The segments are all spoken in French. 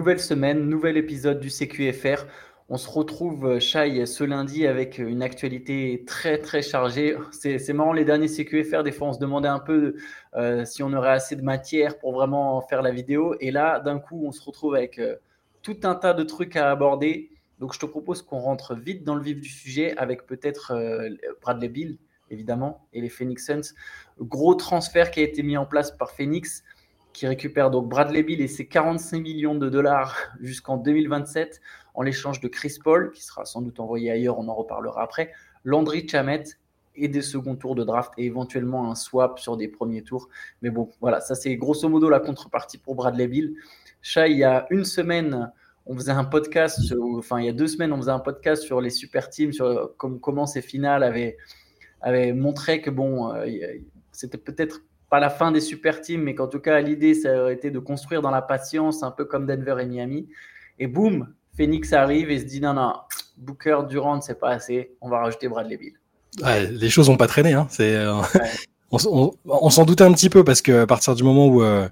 nouvelle semaine, nouvel épisode du CQFR. On se retrouve, Chai, ce lundi avec une actualité très très chargée. C'est marrant, les derniers CQFR, des fois on se demandait un peu euh, si on aurait assez de matière pour vraiment faire la vidéo. Et là, d'un coup, on se retrouve avec euh, tout un tas de trucs à aborder. Donc je te propose qu'on rentre vite dans le vif du sujet avec peut-être euh, Bradley Bill, évidemment, et les Phoenix Suns. Gros transfert qui a été mis en place par Phoenix qui récupère donc Bradley Bill et ses 45 millions de dollars jusqu'en 2027 en l'échange de Chris Paul, qui sera sans doute envoyé ailleurs, on en reparlera après, Landry Chamet et des seconds tours de draft et éventuellement un swap sur des premiers tours. Mais bon, voilà, ça c'est grosso modo la contrepartie pour Bradley Bill. Chat, il y a une semaine, on faisait un podcast, enfin il y a deux semaines, on faisait un podcast sur les super teams, sur comment ces finales avaient, avaient montré que bon, euh, c'était peut-être pas la fin des super teams, mais qu'en tout cas, l'idée, ça aurait été de construire dans la patience, un peu comme Denver et Miami. Et boum, Phoenix arrive et se dit non, non, Booker, Durant, c'est pas assez, on va rajouter Bradley Bill. les choses n'ont pas traîné. Hein. C'est, euh, on, s'en doutait un petit peu parce qu'à partir du moment où euh,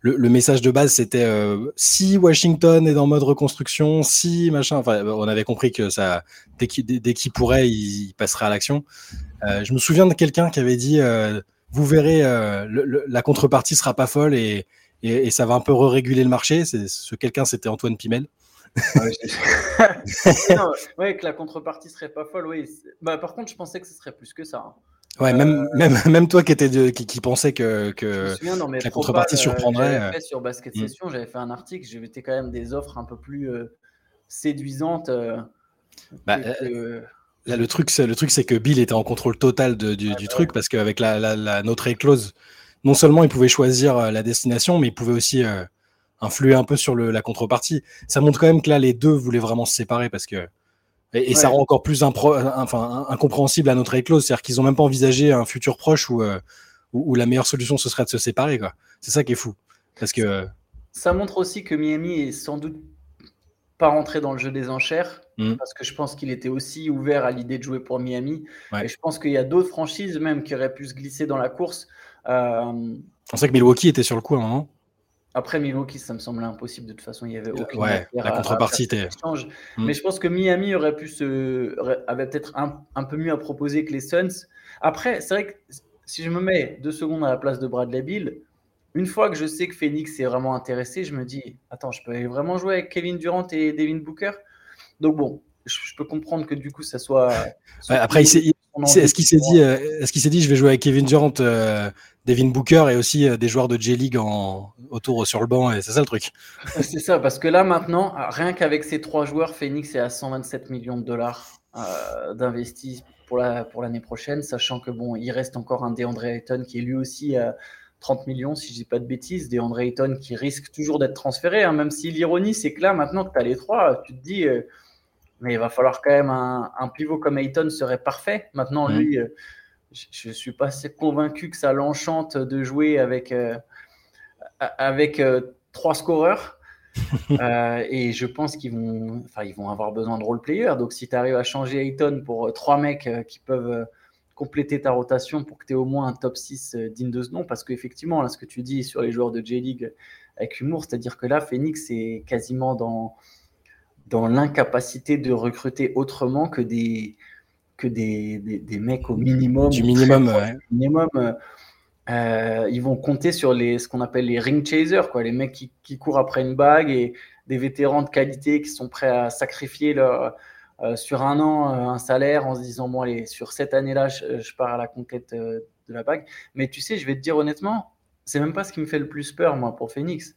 le, message de base c'était euh, si Washington est en mode reconstruction, si machin, enfin, on avait compris que ça, dès qu'il, pourrait, il, passerait à l'action. je me souviens de quelqu'un qui avait dit vous verrez, euh, la contrepartie sera pas folle et, et, ça va un peu réguler le marché. Ce quelqu'un, c'était Antoine Pimel. oui, que la contrepartie serait pas folle, oui. Bah, par contre, je pensais que ce serait plus que ça. Hein. Ouais, même, euh, même, même toi qui, étais qui, pensais que, que, la contrepartie surprendrait. Euh, sur Basket mm. Session, j'avais fait un article, été quand même des offres un peu plus séduisantes. Bah, Là, le truc, c'est le truc, c'est que Bill était en contrôle total du, truc parce qu'avec la, la, la no clause, non seulement il pouvait choisir euh, la destination, mais il pouvait aussi euh, influer un peu sur le, la contrepartie. Ça montre quand même que là, les deux voulaient vraiment se séparer parce que et, ça rend encore plus enfin, incompréhensible à notre clause, c'est-à-dire qu'ils ont même pas envigagé un futur proche euh, où, où, la meilleure solution ce serait de se séparer. Quoi. C'est ça qui est fou, parce que ça montre aussi que Miami est sans doute pas rentré dans le jeu des enchères Mm. parce que je pense qu'il était aussi ouvert à l'idée de jouer pour Miami. Et je pense qu'il y a d'autres franchises même qui auraient pu se glisser dans la course. Euh, On sait que Milwaukee était sur le coup à un moment. Après Milwaukee, ça me semblait impossible. De toute façon, il y avait aucune ouais, la contrepartie. Mm. Mais je pense que Miami aurait pu se, avait peut-être un, un, peu mieux à proposer que les Suns. Après, c'est vrai que si je me mets deux secondes à la place de Bradley Bill, une fois que je sais que Phoenix est vraiment intéressé, je me dis, attends, je peux vraiment jouer avec Kevin Durant et Devin Booker? Donc bon, je, peux comprendre que du coup, ça soit. après, est-ce qu'il s'est dit, euh, est-ce qu'il s'est dit, je vais jouer avec Kevin Durant, euh, Devin Booker et aussi euh, des joueurs de J League en, autour sur le banc, et c'est ça le truc. c'est ça, parce que là maintenant, rien qu'avec ces trois joueurs, Phoenix est à 127 millions de dollars d'investis pour la pour l'année prochaine, sachant que bon, il reste encore un DeAndre Ayton qui est lui aussi 30 millions, si je dis pas de bêtises, DeAndre Ayton qui risque toujours d'être transféré, hein, même si l'ironie c'est que là maintenant que tu as les trois, tu te dis mais il va falloir quand même un, pivot comme Ayton serait parfait. Maintenant, lui, euh, je ne suis pas assez convaincu que ça l'enchante de jouer avec, euh, avec euh, trois scoreurs. et je pense qu'ils vont, ils vont avoir besoin de role-players. Donc, si tu arrives à changer Ayton pour trois mecs qui peuvent compléter ta rotation pour que tu aies au moins un top 6 digne de ce nom, parce qu'effectivement, là, ce que tu dis sur les joueurs de J-League avec humour, c'est-à-dire que là, Phoenix est quasiment dans dans l'incapacité de recruter autrement que des, que des, des, mecs au minimum. Du minimum, minimum. Euh, ils vont compter sur les, ce qu'on appelle les ring chasers, quoi, les mecs qui, qui, courent après une bague et des vétérans de qualité qui sont prêts à sacrifier leur, euh, sur un an euh, un salaire en se disant bon allez sur cette année-là je, pars à la conquête de la bague. Mais tu sais, je vais te dire honnêtement, c'est même pas ce qui me fait le plus peur moi pour Phoenix.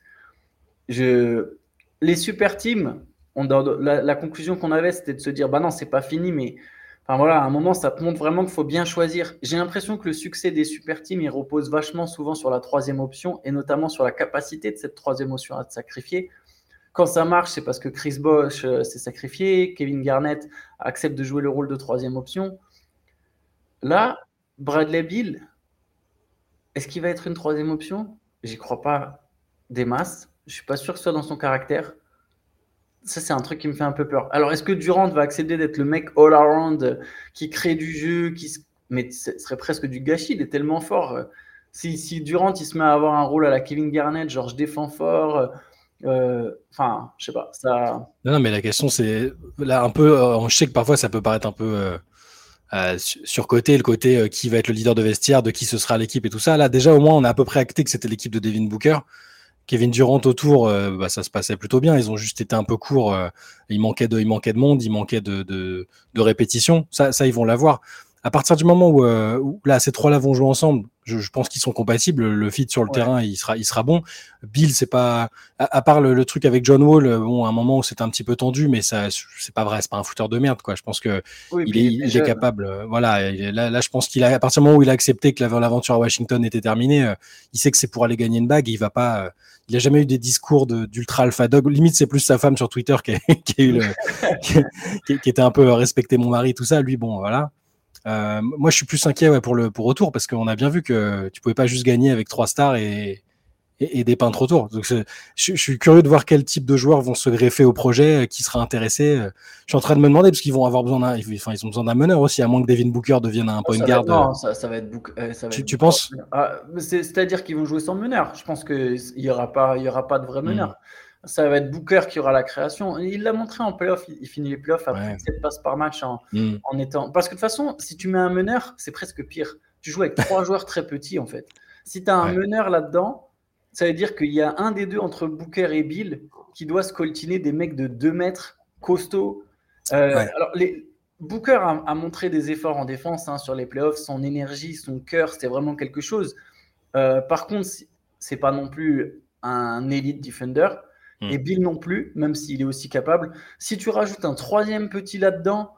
Je, les super teams, la, conclusion qu'on avait, c'était de se dire, bah non, c'est pas fini, mais enfin voilà, à un moment, ça te montre vraiment qu'il faut bien choisir. J'ai l'impression que le succès des super teams, il repose vachement souvent sur la troisième option et notamment sur la capacité de cette troisième option à te sacrifier. Quand ça marche, c'est parce que Chris Bosch euh, s'est sacrifié, Kevin Garnett accepte de jouer le rôle de troisième option. Là, Bradley Bill, est-ce qu'il va être une troisième option? J'y crois pas des masses. Je suis pas sûr que ce soit dans son caractère ça, c'est un truc qui me fait un peu peur. Alors, est-ce que Durant va accepter d'être le mec all-around euh, qui crée du jeu qui Mais ce serait presque du gâchis, il est tellement fort. Si, si, Durant il se met à avoir un rôle à la Kevin Garnett, genre je défends fort, Enfin, je sais pas. Ça... Non, mais la question, c'est là un peu. je sais que parfois, ça peut paraître un peu. surcoté le côté qui va être le leader de vestiaire, de qui ce sera l'équipe et tout ça. Là, déjà, au moins, on a à peu près acté que c'était l'équipe de Devin Booker. Kevin Durant autour, euh, bah, ça se passait plutôt bien. Ils ont juste été un peu courts. Euh, il, manquait de, il manquait de monde, il manquait de, de, de répétition. Ça, ça, ils vont l'avoir. À partir du moment où, euh, où là, ces trois-là vont jouer ensemble, je, je pense qu'ils sont compatibles. Le fit sur le terrain, il sera, il sera bon. Bill, c'est pas, à, part le, truc avec John Wall, bon, à un moment où c'était un petit peu tendu, mais ça, c'est pas vrai, c'est pas un fouteur de merde, quoi. Je pense que il, est, il est, capable. voilà. Là, là, je pense qu'il a, à partir du moment où il a accepté que l'aventure à Washington était terminée, il sait que c'est pour aller gagner une bague. il va pas il n'a jamais eu des discours d'ultra alpha dog. Limite, c'est plus sa femme sur Twitter qui, a, eu le, qui, était un peu respecté mon mari, tout ça. Lui, bon, voilà. Euh, moi, je suis plus inquiet pour le pour retour parce qu'on a bien vu que tu pouvais pas juste gagner avec trois stars et, et, des peintres autour. Donc, je, je, suis curieux de voir quel type de joueurs vont se greffer au projet, euh, qui sera intéressé. Euh. Je suis en train de me demander parce qu'ils vont avoir besoin d'un, enfin, ils ont besoin d'un meneur aussi, à moins que Devin Booker devienne un point guard. Non, ça, ça, va être. Ça tu, tu penses? Ah, C'est-à-dire qu'ils vont jouer sans meneur. Je pense qu'il n'y aura pas, il y aura pas de vrai hmm. meneur. Ça va être Booker qui aura la création. Il l'a montré en playoff. Il, finit les playoffs après 7 passes par match en, hmm. en étant. Parce que de toute façon, si tu mets un meneur, c'est presque pire. Tu joues avec trois joueurs très petits en fait. Si tu as un meneur là-dedans, ça veut dire qu'il y a un des deux entre Booker et Bill qui doit se coltiner des mecs de 2 mètres costauds. Euh, alors, les, Booker a, montré des efforts en défense hein, sur les playoffs, son énergie, son cœur, c'était vraiment quelque chose. Euh, par contre, c'est pas non plus un elite defender. Hmm. Et Bill non plus, même s'il est aussi capable. Si tu rajoutes un troisième petit là-dedans,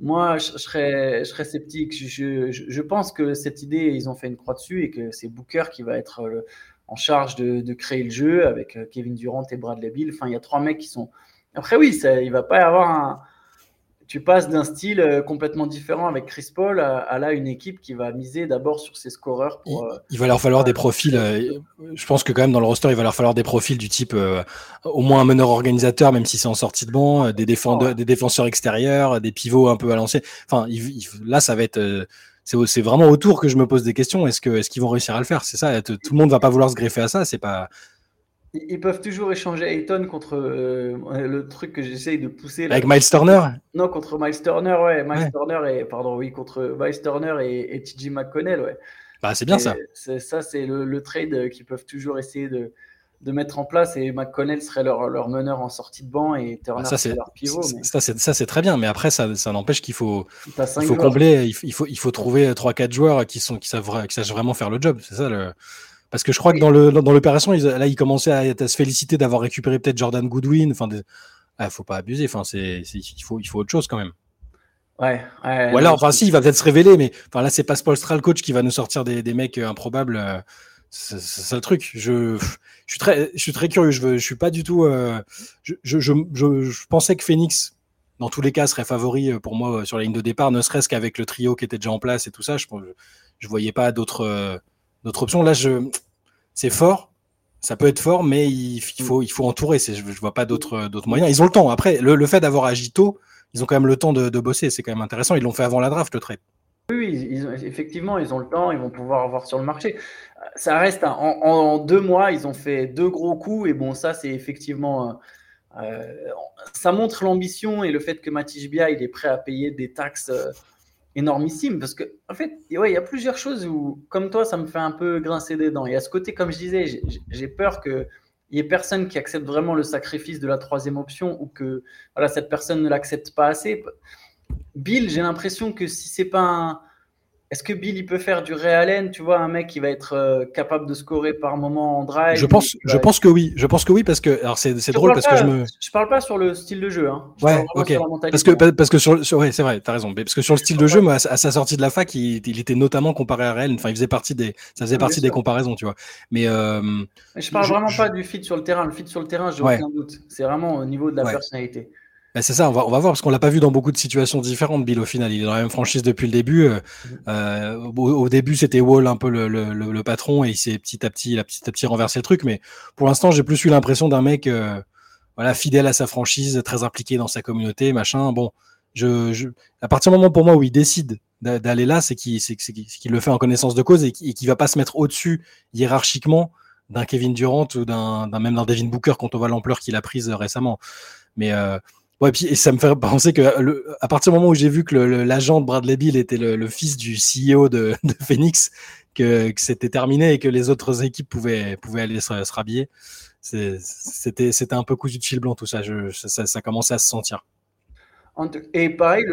moi, je, serais, je serais sceptique. Je, pense que cette idée, ils ont fait une croix dessus et que c'est Booker qui va être le, en charge de, créer le jeu avec euh, Kevin Durant et Bradley Bill. Enfin, il y a trois mecs qui sont. Après, oui, ça, il va pas y avoir un. Tu passes d'un style euh, complètement différent avec Chris Paul à, là une équipe qui va miser d'abord sur ses scoreurs. il, euh, va leur falloir des profils. je pense que quand même dans le roster, il va leur falloir des profils du type au moins un meneur organisateur, même si c'est en sortie de banc, des, défendeurs, des défenseurs extérieurs, des pivots un peu à lancer. Enfin, là, ça va être c'est vraiment autour que je me pose des questions. Est-ce qu'ils est vont réussir à le faire? C'est ça. Tout le monde va pas vouloir se greffer à ça. C'est pas. Ils peuvent toujours échanger Ayton contre euh, le truc que j'essaye de pousser. Avec Miles Turner Non, contre Miles Turner, ouais. Miles Turner et pardon, oui, contre Miles Turner et, TJ McConnell, ouais. Bah, c'est bien ça. Ça, c'est le, trade qu'ils peuvent toujours essayer de, de mettre en place et McConnell serait leur, leur meneur en sortie de banc et Turner ah, ça, serait leur pivot. Ça, c'est très bien, mais après, ça, ça n'empêche qu'il faut, il faut combler, il faut, il faut trouver 3-4 joueurs qui, sont, qui, savent, qui savent vraiment faire le job. C'est ça le. Parce que je crois que dans le dans l'opération, là, ils commençaient à, à se féliciter d'avoir récupéré peut-être Jordan Goodwin. Enfin, des... ah, faut pas abuser. Enfin, c'est, il faut il faut autre chose quand même. Ouais. ouais Ou alors, enfin, si, il va peut-être se révéler, mais enfin là, c'est pas Spolstra coach qui va nous sortir des, des mecs euh, improbables. Euh, c'est ça le truc. Je, je, suis très, je suis très curieux. Je, veux, je suis pas du tout. Euh, je, je, je, je, pensais que Phoenix, dans tous les cas, serait favori pour moi sur la ligne de départ, ne serait-ce qu'avec le trio qui était déjà en place et tout ça. Je, je voyais pas d'autres, d'autres options. Là, je, c'est fort. Ça peut être fort, mais il, faut, il faut entourer. Je, je vois pas d'autres, d'autres moyens. Ils ont le temps. Après, le, le fait d'avoir agi tôt, ils ont quand même le temps de, de bosser. C'est quand même intéressant. Ils l'ont fait avant la draft, le trade. Oui, ils, effectivement, ils ont le temps, ils vont pouvoir avoir sur le marché. Ça reste en, deux mois, ils ont fait deux gros coups et bon, ça c'est effectivement, euh, euh, ça montre l'ambition et le fait que Matij Bia il est prêt à payer des taxes euh, énormissimes parce que en fait, ouais, il y a plusieurs choses où, comme toi, ça me fait un peu grincer des dents. Et à ce côté, comme je disais, j'ai peur que il y ait personne qui accepte vraiment le sacrifice de la troisième option ou que voilà cette personne ne l'accepte pas assez. Bill, j'ai l'impression que si c'est pas un. Est-ce que Bill il peut faire du Allen, tu vois, un mec qui va être euh, capable de scorer par moment en drive Je pense, je pense que oui. Je pense que oui parce que alors c'est drôle parce que je me. Je parle pas sur le style de jeu. Hein. ouais, ok. Parce que parce que sur, sur ouais, c'est vrai, t'as raison. Parce que sur le style de jeu, moi, à, sa sortie de la fac, il, il, était notamment comparé à Allen. Enfin, il faisait partie des, ça faisait partie des comparaisons, tu vois. Mais euh, je parle vraiment pas du fit sur le terrain. Le fit sur le terrain, j'ai aucun doute. C'est vraiment au niveau de la personnalité. Ben, c'est ça, on va, on va voir parce qu'on l'a pas vu dans beaucoup de situations différentes. Bill au final, il est dans la même franchise depuis le début. Euh, euh au, début, c'était Wall un peu le, le, le, patron et il s'est petit à petit, il a petit à petit renversé le truc. Mais pour l'instant, j'ai plus eu l'impression d'un mec, euh, voilà, fidèle à sa franchise, très impliqué dans sa communauté, machin. Bon, je, je à partir du moment pour moi où il décide d'aller là, c'est qu'il, le fait en connaissance de cause et qu'il va pas se mettre au-dessus hiérarchiquement d'un Kevin Durant ou d'un même d'un Devin Booker quand on voit l'ampleur qu'il a prise récemment. Mais Ouais, puis et ça me fait penser que à partir du moment où j'ai vu que l'agent de Bradley Bill était le, fils du CEO de, Phoenix, que, c'était terminé et que les autres équipes pouvaient, pouvaient aller se, se rhabiller, c'était un peu cousu de fil blanc tout ça. Je, ça, ça, commençait à se sentir. Et pareil,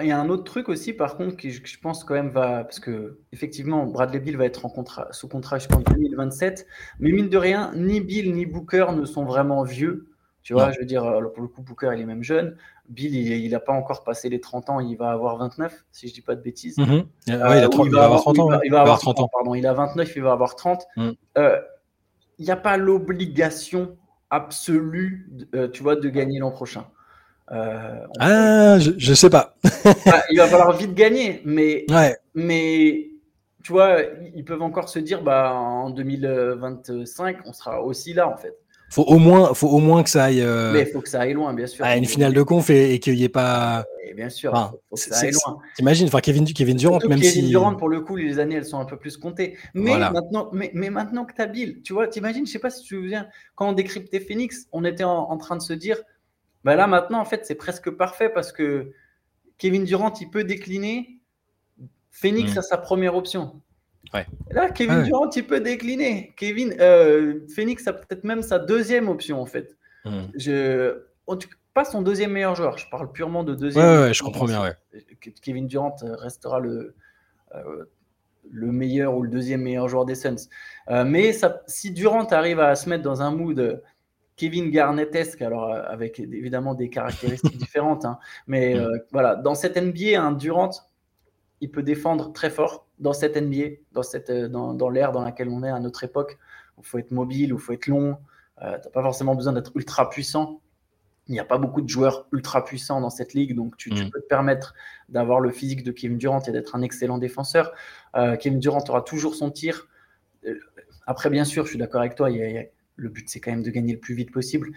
il y a un autre truc aussi, par contre, qui je pense quand même va. Parce que, effectivement, Bradley Bill va être en contrat, sous contrat jusqu'en 2027. Mais mine de rien, ni Bill ni Booker ne sont vraiment vieux. Tu vois, je veux dire, pour le coup, Booker, il est même jeune. Bill, il n'a pas encore passé les 30 ans, il va avoir 29, si je ne dis pas de bêtises. Mm-hmm. il, va avoir 30 ans. Il va avoir 30 ans. Pardon, il a 29, il va avoir 30. Mm. Euh, il n'y a pas l'obligation absolue, euh, tu vois, de gagner l'an prochain. Euh, ah, je, ne sais pas. Ah, il va falloir vite gagner, mais, mais tu vois, ils peuvent encore se dire, bah, en 2025, on sera aussi là, en fait faut au moins, faut au moins que ça aille. Euh, mais il faut que ça aille loin, bien sûr. À une finale de conf et, qu'il n'y ait pas. bien sûr, enfin, faut que ça aille loin. T'imagines, enfin Kevin, Kevin Durant, même Kevin Durant, pour le coup, les années, elles sont un peu plus comptées. Mais maintenant, mais, mais, maintenant que tu as Bill, tu vois, t'imagines, je sais pas si tu te souviens, quand on décryptait Phoenix, on était en, train de se dire, bah là maintenant, en fait, c'est presque parfait parce que Kevin Durant, il peut décliner. Phoenix mm. a sa première option. Là, Kevin Durant, il peut décliner. Kevin, euh, Phoenix a peut-être même sa deuxième option, en fait. Hmm. Je, pas son deuxième meilleur joueur, je parle purement de deuxième. Ouais, je comprends bien. Kevin Durant restera le, euh, le meilleur ou le deuxième meilleur joueur des Suns. Euh, mais ça, si Durant arrive à se mettre dans un mood Kevin Garnettesque, alors avec évidemment des caractéristiques différentes, hein, mais hmm. voilà, dans cette NBA, un Durant, il peut défendre très fort dans cette NBA, dans, cette, euh, dans, dans l'ère dans laquelle on est à notre époque, où il faut être mobile, où il faut être long. Euh, tu n'as pas forcément besoin d'être ultra puissant. Il n'y a pas beaucoup de joueurs ultra puissants dans cette ligue, donc tu, mm. peux te permettre d'avoir le physique de Kevin Durant et d'être un excellent défenseur. Euh, Kevin Durant aura toujours son tir. Après, bien sûr, je suis d'accord avec toi, le but c'est quand même de gagner le plus vite possible.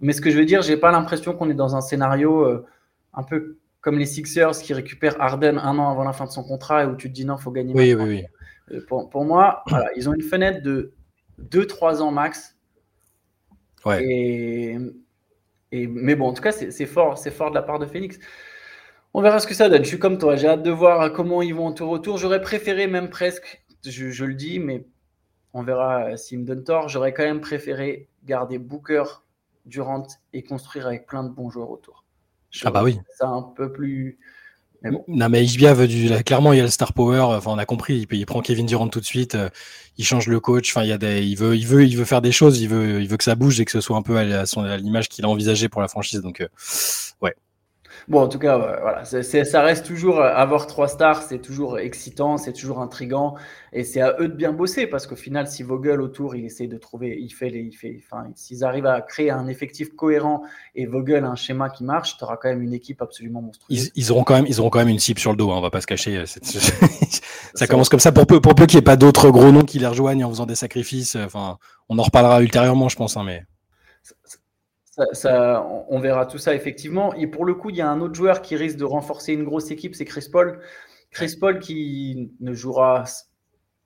Mais ce que je veux dire, j'ai pas l'impression qu'on est dans un scénario un peu comme les Sixers qui récupèrent Harden un an avant la fin de son contrat et où tu te dis non, il faut gagner. Oui, oui, oui. Euh, pour, pour, moi, voilà, ils ont une fenêtre de 2-3 ans max. Ouais. Et, et, mais bon, en tout cas, c'est fort, fort de la part de Phoenix. On verra ce que ça donne. Je suis comme toi, j'ai hâte de voir comment ils vont en tour retour. J'aurais préféré même presque, je, je, le dis, mais on verra s'ils me donnent tort. J'aurais quand même préféré garder Booker, Durant et construire avec plein de bons joueurs autour ah bah oui. Ça un peu plus. Mais bon. Non mais Ishbia veut du. Clairement, il y a le star power. Enfin, on a compris. Il, prend Kevin Durant tout de suite. Euh, il change le coach. Enfin, il y a des. Il veut, il veut, il veut faire des choses. Il veut, il veut que ça bouge et que ce soit un peu à, l'image qu'il a envisagé pour la franchise. Donc, euh, ouais. Bon, en tout cas, voilà, ça reste toujours euh, avoir trois stars, c'est toujours excitant, c'est toujours intrigant, et c'est à eux de bien bosser parce qu'au final, si Vogel autour, il essaie de trouver, il fait les, il fait, enfin, s'ils arrivent à créer un effectif cohérent et Vogel un schéma qui marche, tu auras quand même une équipe absolument monstrueuse. Ils, auront quand même, ils auront quand même une cible sur le dos, hein, on va pas se cacher. Euh, ça commence comme ça pour peu, pour peu qu'il n'y ait pas d'autres gros noms qui les rejoignent en faisant des sacrifices. Euh, enfin, on en reparlera ultérieurement, je pense, hein, mais ça, on verra tout ça effectivement. Et pour le coup, il y a un autre joueur qui risque de renforcer une grosse équipe, c'est Chris Paul. Chris Paul qui ne jouera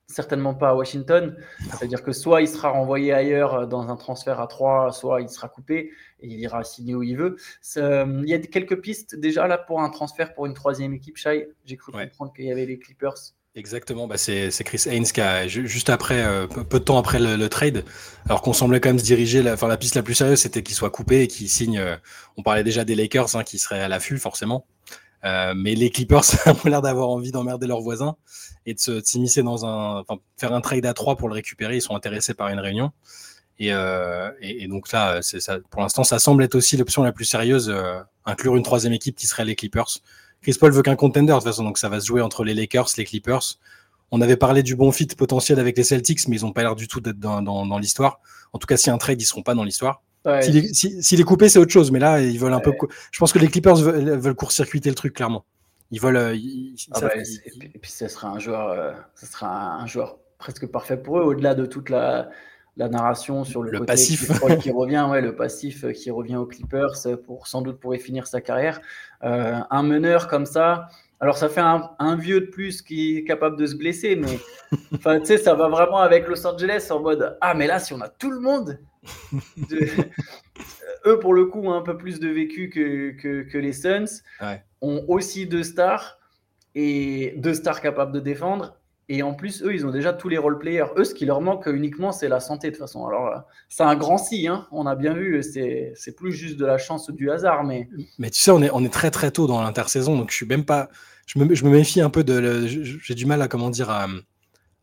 certainement pas à Washington. C'est-à-dire que soit il sera renvoyé ailleurs dans un transfert à 3, soit il sera coupé et il ira signer où il veut. Il y a quelques pistes déjà là pour un transfert pour une troisième équipe, Shai. J'ai cru comprendre qu'il y avait les Clippers Exactement, bah c'est Chris Haynes qui a juste après, euh, peu de temps après le, trade, alors qu'on semblait quand même se diriger, enfin la piste la plus sérieuse, c'était qu'il soit coupé et qu'il signe. Euh, on parlait déjà des Lakers hein, qui seraient à l'affût forcément, euh, mais les Clippers ont l'air d'avoir envie d'emmerder leurs voisins et de s'immiscer dans un, enfin, faire un trade à trois pour le récupérer. Ils sont intéressés par une réunion et, et, donc là, ça, pour l'instant, ça semble être aussi l'option la plus sérieuse, inclure une troisième équipe qui serait les Clippers. Chris Paul veut qu'un contender de toute façon, donc ça va se jouer entre les Lakers, les Clippers. On avait parlé du bon fit potentiel avec les Celtics, mais ils n'ont pas l'air du tout d'être dans, l'histoire. En tout cas, si un trade, ils seront pas dans l'histoire. S'il est, coupé, c'est autre chose, mais là, ils veulent un peu. Je pense que les Clippers veulent, court-circuiter le truc, clairement. Ils veulent. Euh, ah bah, et, puis, ce sera un joueur, euh, sera un joueur presque parfait pour eux, au-delà de toute la, la narration sur le, côté passif qui revient, ouais, le passif qui revient aux Clippers pour sans doute pourrait finir sa carrière. Euh, un meneur comme ça, Alors, ça fait un, vieux de plus qui est capable de se blesser, mais enfin, tu sais, ça va vraiment avec Los Angeles en mode Ah, mais là, si on a tout le monde, eux, pour le coup, ont un peu plus de vécu que, que, les Suns, ont aussi deux stars et deux stars capables de défendre. Et en plus, eux, ils ont déjà tous les role players. Eux, ce qui leur manque uniquement, c'est la santé de toute façon. Alors, c'est un grand si, hein. on a bien vu. C'est plus juste de la chance ou du hasard. Mais, mais tu sais, on est, on est très très tôt dans l'intersaison, donc je suis même pas. Je me, je me méfie un peu de. J'ai du mal à comment dire à,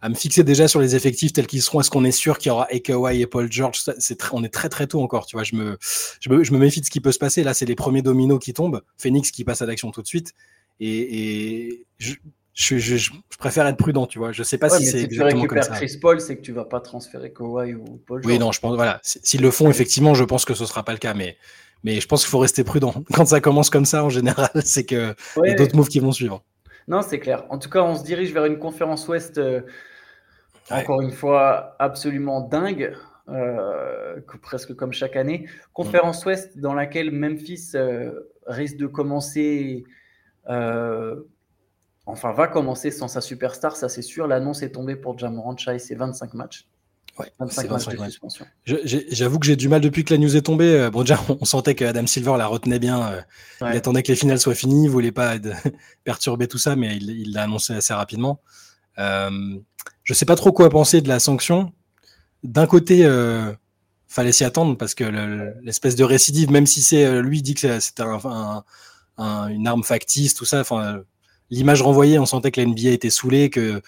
à, me fixer déjà sur les effectifs tels qu'ils seront. Est-ce qu'on est sûr qu'il y aura Ekawai et Paul George? C'est on est très très tôt encore. Tu vois, je me, je me, je me méfie de ce qui peut se passer. Là, c'est les premiers dominos qui tombent. Phoenix qui passe à l'action tout de suite. Et, et je, je, préfère être prudent, tu vois. Je sais pas si c'est exactement comme ça. Chris Paul, c'est que tu vas pas transférer Kawhi ou Paul. Oui, non, je pense, voilà. S'ils le font, effectivement, je pense que ce sera pas le cas, mais, mais je pense qu'il faut rester prudent. Quand ça commence comme ça, en général, c'est que y a d'autres moves qui vont suivre. Non, c'est clair. En tout cas, on se dirige vers une conférence Ouest, euh, encore une fois, absolument dingue. Euh, presque comme chaque année. Conférence Ouest dans laquelle Memphis euh, risque de commencer enfin va commencer sans sa superstar, ça c'est sûr. L'annonce est tombée pour Jamorant Chai, c'est 25 matchs. Ouais, 25 matchs de suspension. J'avoue que j'ai du mal depuis que la news est tombée. Euh, bon, déjà, on sentait que Adam Silver la retenait bien. Euh, il attendait que les finales soient finies, il voulait pas perturber tout ça, mais il l'a annoncé assez rapidement. Euh, je sais pas trop quoi penser de la sanction. D'un côté, euh, fallait s'y attendre parce que l'espèce de récidive, même si c'est lui dit que c'était un, une arme factice, tout ça, enfin l'image renvoyée, on sentait que la NBA était saoulée, que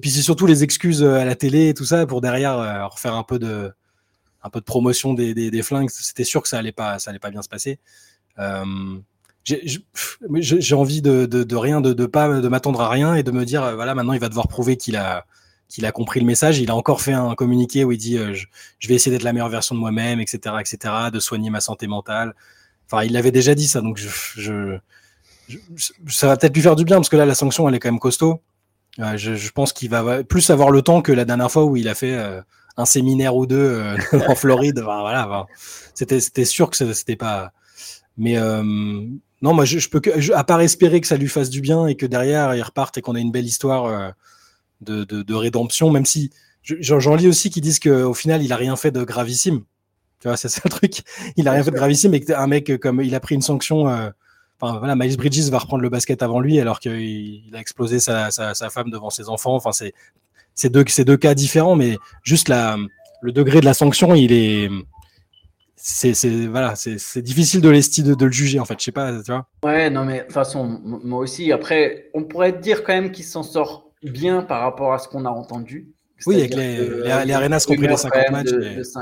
puis c'est surtout les excuses euh, à la télé et tout ça pour derrière euh, refaire un peu de promotion des, flingues. C'était sûr que ça allait pas ça allait pas bien se passer. Euh, j'ai envie de, rien, de, de pas de m'attendre à rien et de me dire voilà maintenant il va devoir prouver qu'il a compris le message. Il a encore fait un communiqué où il dit je, vais essayer d'être la meilleure version de moi-même, etc., etc., de soigner ma santé mentale. Enfin, il l'avait déjà dit ça, donc je ça va peut-être lui faire du bien parce que là, la sanction, elle est quand même costaud. Euh, je, pense qu'il va plus avoir le temps que la dernière fois où il a fait euh, un séminaire ou deux euh, en Floride. voilà, c'était c'était sûr que c'était pas. Mais non, moi, je, peux que, à part espérer que ça lui fasse du bien et que derrière il reparte et qu'on ait une belle histoire de, de, rédemption, même si j'en lis aussi qui disent qu'au final il a rien fait de gravissime. Tu vois, c'est ça le truc. Il a rien fait de gravissime et un mec comme il a pris une sanction Enfin, voilà, Miles Bridges va reprendre le basket avant lui alors qu'il a explosé sa, sa, sa, femme devant ses enfants. Enfin, c'est c'est deux, deux cas différents, mais juste la, le degré de la sanction, il est c'est voilà, c'est difficile de, de, de, le juger en fait. Je sais pas, tu vois. Ouais, non mais de toute façon, moi aussi. Après, on pourrait dire quand même qu'il s'en sort bien par rapport à ce qu'on a entendu. Oui, avec les, les, les Arenas qui ont pris les 50 matchs.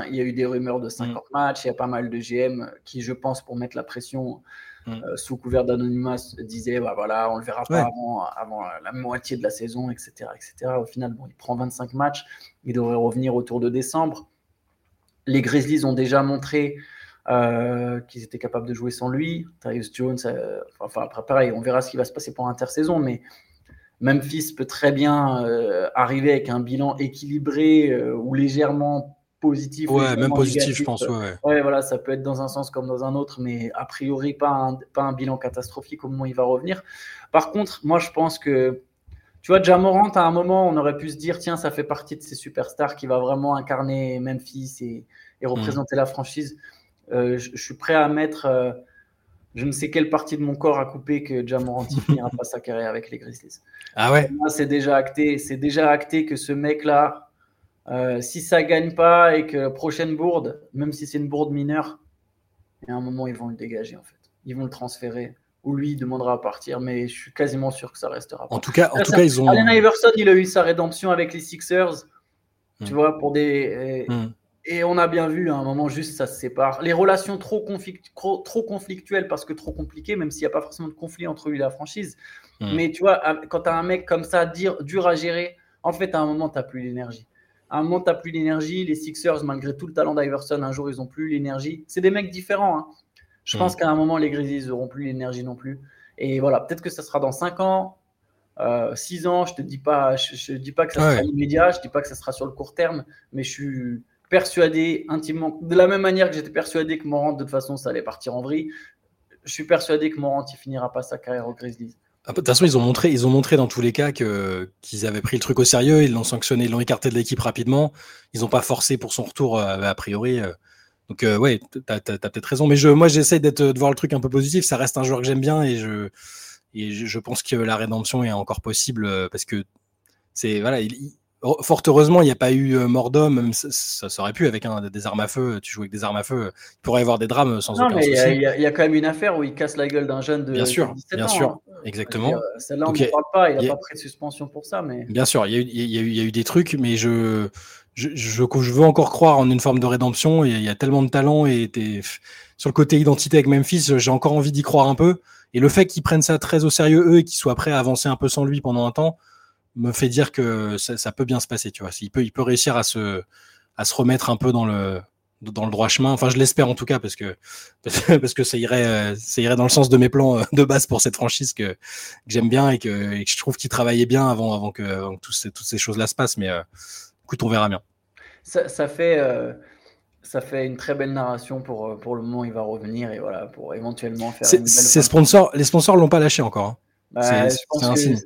il y a eu des rumeurs de 50 mm. matchs. Il y a pas mal de GM qui, je pense, pour mettre la pression, Mm. Euh, sous couvert d'anonymat, disait bah voilà, on le verra pas avant, la moitié de la saison, etc., etc. Au final, bon, il prend 25 matchs, il devrait revenir autour de décembre. Les Grizzlies ont déjà montré euh, qu'ils étaient capables de jouer sans lui. Tyus Jones, euh, enfin après pareil, on verra ce qui va se passer pour l'intersaison, mais Memphis peut très bien arriver avec un bilan équilibré ou légèrement positif. Ouais, même positif, je pense. Ouais, ouais. voilà, ça peut être dans un sens comme dans un autre, mais a priori, pas un, pas un bilan catastrophique au moment où il va revenir. Par contre, moi, je pense que, tu vois, Jamorant, à un moment, on aurait pu se dire, tiens, ça fait partie de ces superstars qui va vraiment incarner Memphis et, et représenter la franchise. Euh, je, suis prêt à mettre. Euh, je ne sais quelle partie de mon corps à couper que Jamorant finira pas sa carrière avec les Grizzlies. Ah ouais? C'est déjà acté. C'est déjà acté que ce mec-là, euh, si ça gagne pas et que la prochaine bourde, même si c'est une bourde mineure, à un moment, ils vont le dégager en fait. Ils vont le transférer. Ou lui, il demandera à partir, mais je suis quasiment sûr que ça restera. En tout cas, en tout cas ils ont. Allen Iverson, il a eu sa rédemption avec les Sixers. Tu hmm. vois, pour des. Hmm. Et, on a bien vu, à un moment, juste ça se sépare. Les relations trop, trop, conflictuelles parce que trop compliquées, même s'il n'y a pas forcément de conflit entre lui et la franchise. Hmm. Mais tu vois, quand tu as un mec comme ça, dur à gérer, en fait, à un moment, tu n'as plus l'énergie. À un moment, tu n'as plus l'énergie. Les Sixers, malgré tout le talent d'Iverson, un jour, ils n'ont plus l'énergie. C'est des mecs différents. Hein. Je pense mm. qu'à un moment, les Grizzlies n'auront plus l'énergie non plus. Et voilà, peut-être que ça sera dans 5 ans, 6 euh, ans. Je ne te dis pas, je, dis pas que ça sera immédiat, je ne dis pas que ça sera sur le court terme, mais je suis persuadé intimement, de la même manière que j'étais persuadé que Morant, de toute façon, ça allait partir en vrille, je suis persuadé que Morant, il finira pas sa carrière aux Grizzlies. Ah, de toute façon, ils ont montré, ils ont montré dans tous les cas que qu'ils avaient pris le truc au sérieux, ils l'ont sanctionné, ils l'ont écarté de l'équipe rapidement. Ils n'ont pas forcé pour son retour a priori. Donc ouais, t'as as, peut-être raison. Mais je, moi, j'essaie d'être de voir le truc un peu positif. Ça reste un joueur que j'aime bien et je et je, pense que la rédemption est encore possible parce que c'est voilà, il, Fort heureusement, il n'y a pas eu euh, mort d'homme. Ça, ça, aurait pu avec des armes à feu. Tu joues avec des armes à feu. Il pourrait y avoir des drames sans aucun souci. Il y, y, a quand même une affaire où il casse la gueule d'un jeune de, bien sûr, 17 bien ans. Sûr, hein. exactement. Euh, celle-là, on ne parle pas. Il n'a pas pris de suspension pour ça. Mais... Bien sûr, il y, a eu, y y a des trucs, mais je, je, je, je, veux encore croire en une forme de rédemption. Et il y a tellement de talent et sur le côté identité avec Memphis, j'ai encore envie d'y croire un peu. Et le fait qu'ils prennent ça très au sérieux, eux, et qu'ils soient prêts à avancer un peu sans lui pendant un temps, me fait dire que ça, peut bien se passer, tu vois. Il peut, il peut réussir à se, à se remettre un peu dans le, dans le droit chemin. Enfin, je l'espère en tout cas parce que parce que ça irait, ça irait dans le sens de mes plans de base pour cette franchise que, que j'aime bien et que, et que, je trouve qu'il travaillait bien avant, avant que, avant que toutes ces, toutes ces choses-là se passent. Mais euh, écoute, on verra bien. Ça, ça fait. Euh, ça fait une très belle narration pour, euh, pour le moment, il va revenir et voilà, pour éventuellement faire. Ces sponsors, les sponsors l'ont pas lâché encore. Hein. Bah,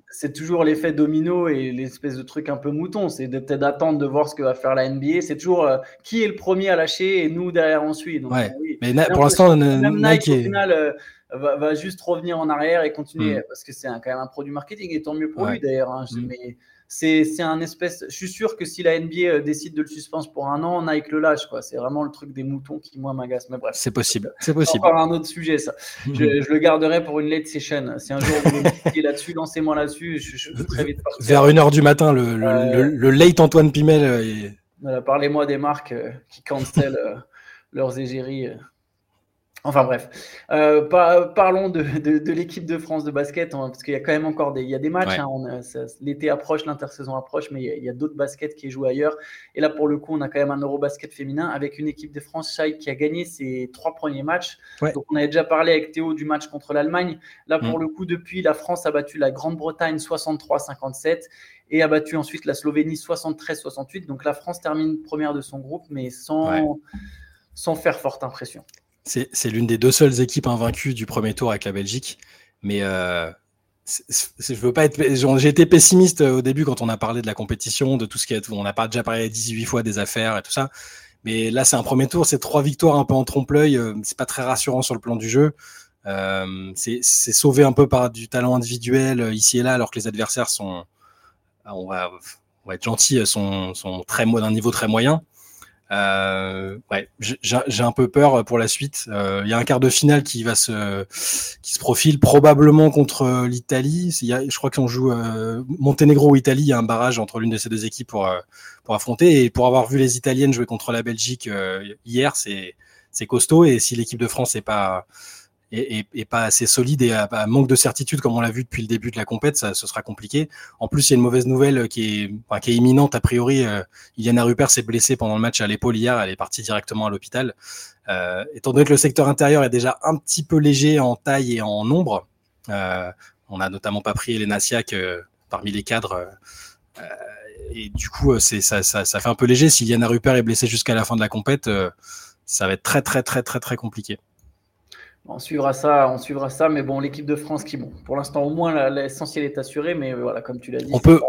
c'est toujours l'effet domino et l'espèce de truc un peu mouton. C'est peut-être d'attendre de voir ce que va faire la NBA. C'est toujours euh, qui est le premier à lâcher et nous derrière on suit. Donc, oui. Mais pour l'instant, Nike, au final, euh, va, juste revenir en arrière et continuer hmm. parce que c'est quand même un produit marketing et tant mieux pour lui d'ailleurs. Hein. Hmm c'est un espèce. Je suis sûr que si la NBA euh, décide de le suspendre pour un an, Nike le lâche. C'est vraiment le truc des moutons qui, moi, m'agace. Mais bref. C'est possible. C'est possible. Encore un autre sujet, ça. je, le garderai pour une late session. Si un jour vous voulez là-dessus, lancez-moi là-dessus. Je, très vite. Vers 1h du matin, le, le, le, late Antoine Pimel. Euh, parlez-moi des marques euh, qui cancellent leurs égéries. Enfin bref, euh, parlons de, l'équipe de France de basket, hein, parce qu'il y a quand même encore des, il y a des matchs. Hein, l'été approche, l'intersaison approche, mais il y a, d'autres baskets qui jouent ailleurs. Et là, pour le coup, on a quand même un Eurobasket féminin avec une équipe de France, Shai, qui a gagné ses trois premiers matchs. Donc, on avait déjà parlé avec Théo du match contre l'Allemagne. Là, pour mm. le coup, depuis, la France a battu la Grande-Bretagne 63-57 et a battu ensuite la Slovénie 73-68. Donc, la France termine première de son groupe, mais sans, sans faire forte impression. C'est l'une des deux seules équipes invaincues du premier tour avec la Belgique. Mais euh, je veux pas être. J'ai été pessimiste euh, au début quand on a parlé de la compétition, de tout ce qui est. On a pas déjà parlé 18 fois des affaires et tout ça. Mais là, c'est un premier tour, c'est trois victoires un peu en trompe-l'œil. Euh, c'est pas très rassurant sur le plan du jeu. Euh, c'est sauvé un peu par du talent individuel ici et là, alors que les adversaires sont, on va, on va être gentil, sont, sont très d'un niveau très moyen. Euh, ouais, j'ai un peu peur pour la suite. Il euh, y a un quart de finale qui va se, qui se profile probablement contre l'Italie. Je crois qu'on joue euh, Monténégro ou Italie. Il y a un barrage entre l'une de ces deux équipes pour, euh, pour affronter. Et pour avoir vu les Italiennes jouer contre la Belgique euh, hier, c'est c'est costaud. Et si l'équipe de France n'est pas et, pas assez solide et à, manque de certitude comme on l'a vu depuis le début de la compète, ça ce sera compliqué. En plus, il y a une mauvaise nouvelle qui est, enfin, qui est imminente a priori. Euh, Iliana Rupert s'est blessée pendant le match à l'épaule hier, elle est partie directement à l'hôpital. Euh, étant donné que le secteur intérieur est déjà un petit peu léger en taille et en nombre, euh, on a notamment pas pris Elena Siak euh, parmi les cadres. Euh, et du coup, ça, ça, ça, fait un peu léger. Si Iliana Rupert est blessée jusqu'à la fin de la compète, ça va être très très très très très compliqué. On suivra ça, on suivra ça, mais bon, l'équipe de France qui, bon, pour l'instant au moins l'essentiel est assuré, mais voilà, comme tu l'as dit. On peut,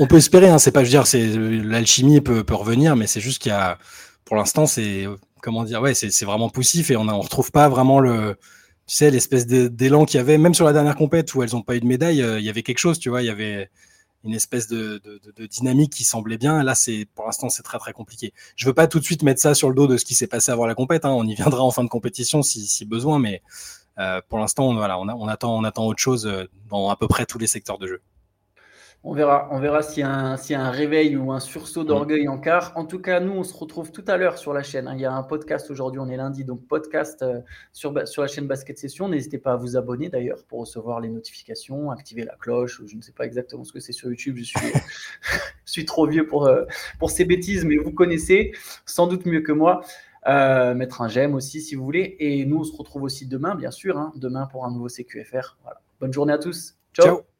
on, peut espérer, hein, c'est pas, je veux dire, c'est l'alchimie peut, peut revenir, mais c'est juste qu'il y a, pour l'instant, c'est comment dire, ouais, c'est vraiment poussif et on ne retrouve pas vraiment le, tu sais, l'espèce d'élan qu'il y avait, même sur la dernière compète où elles n'ont pas eu de médaille, euh, il y avait quelque chose, tu vois, il y avait, une espèce de, dynamique qui semblait bien. Là, c'est pour l'instant, c'est très très compliqué. Je veux pas tout de suite mettre ça sur le dos de ce qui s'est passé avant la compète. Hein. On y viendra en fin de compétition si, besoin, mais euh, pour l'instant, voilà, on, attend, on attend autre chose euh, dans à peu près tous les secteurs de jeu. On verra, on verra s'il y, y, a un réveil ou un sursaut mm. d'orgueil en quart. En tout cas, nous, on se retrouve tout à l'heure sur la chaîne. Hein. Il y a un podcast aujourd'hui, on est lundi, donc podcast euh, sur, sur la chaîne Basket Session. N'hésitez pas à vous abonner d'ailleurs pour recevoir les notifications, activer la cloche. Je ne sais pas exactement ce que c'est sur YouTube. Je suis, je suis trop vieux pour, euh, pour ces bêtises, mais vous connaissez sans doute mieux que moi. Euh, mettre un j'aime aussi si vous voulez. Et nous, on se retrouve aussi demain, bien sûr, hein. demain pour un nouveau CQFR. Voilà. Bonne journée à tous. Ciao.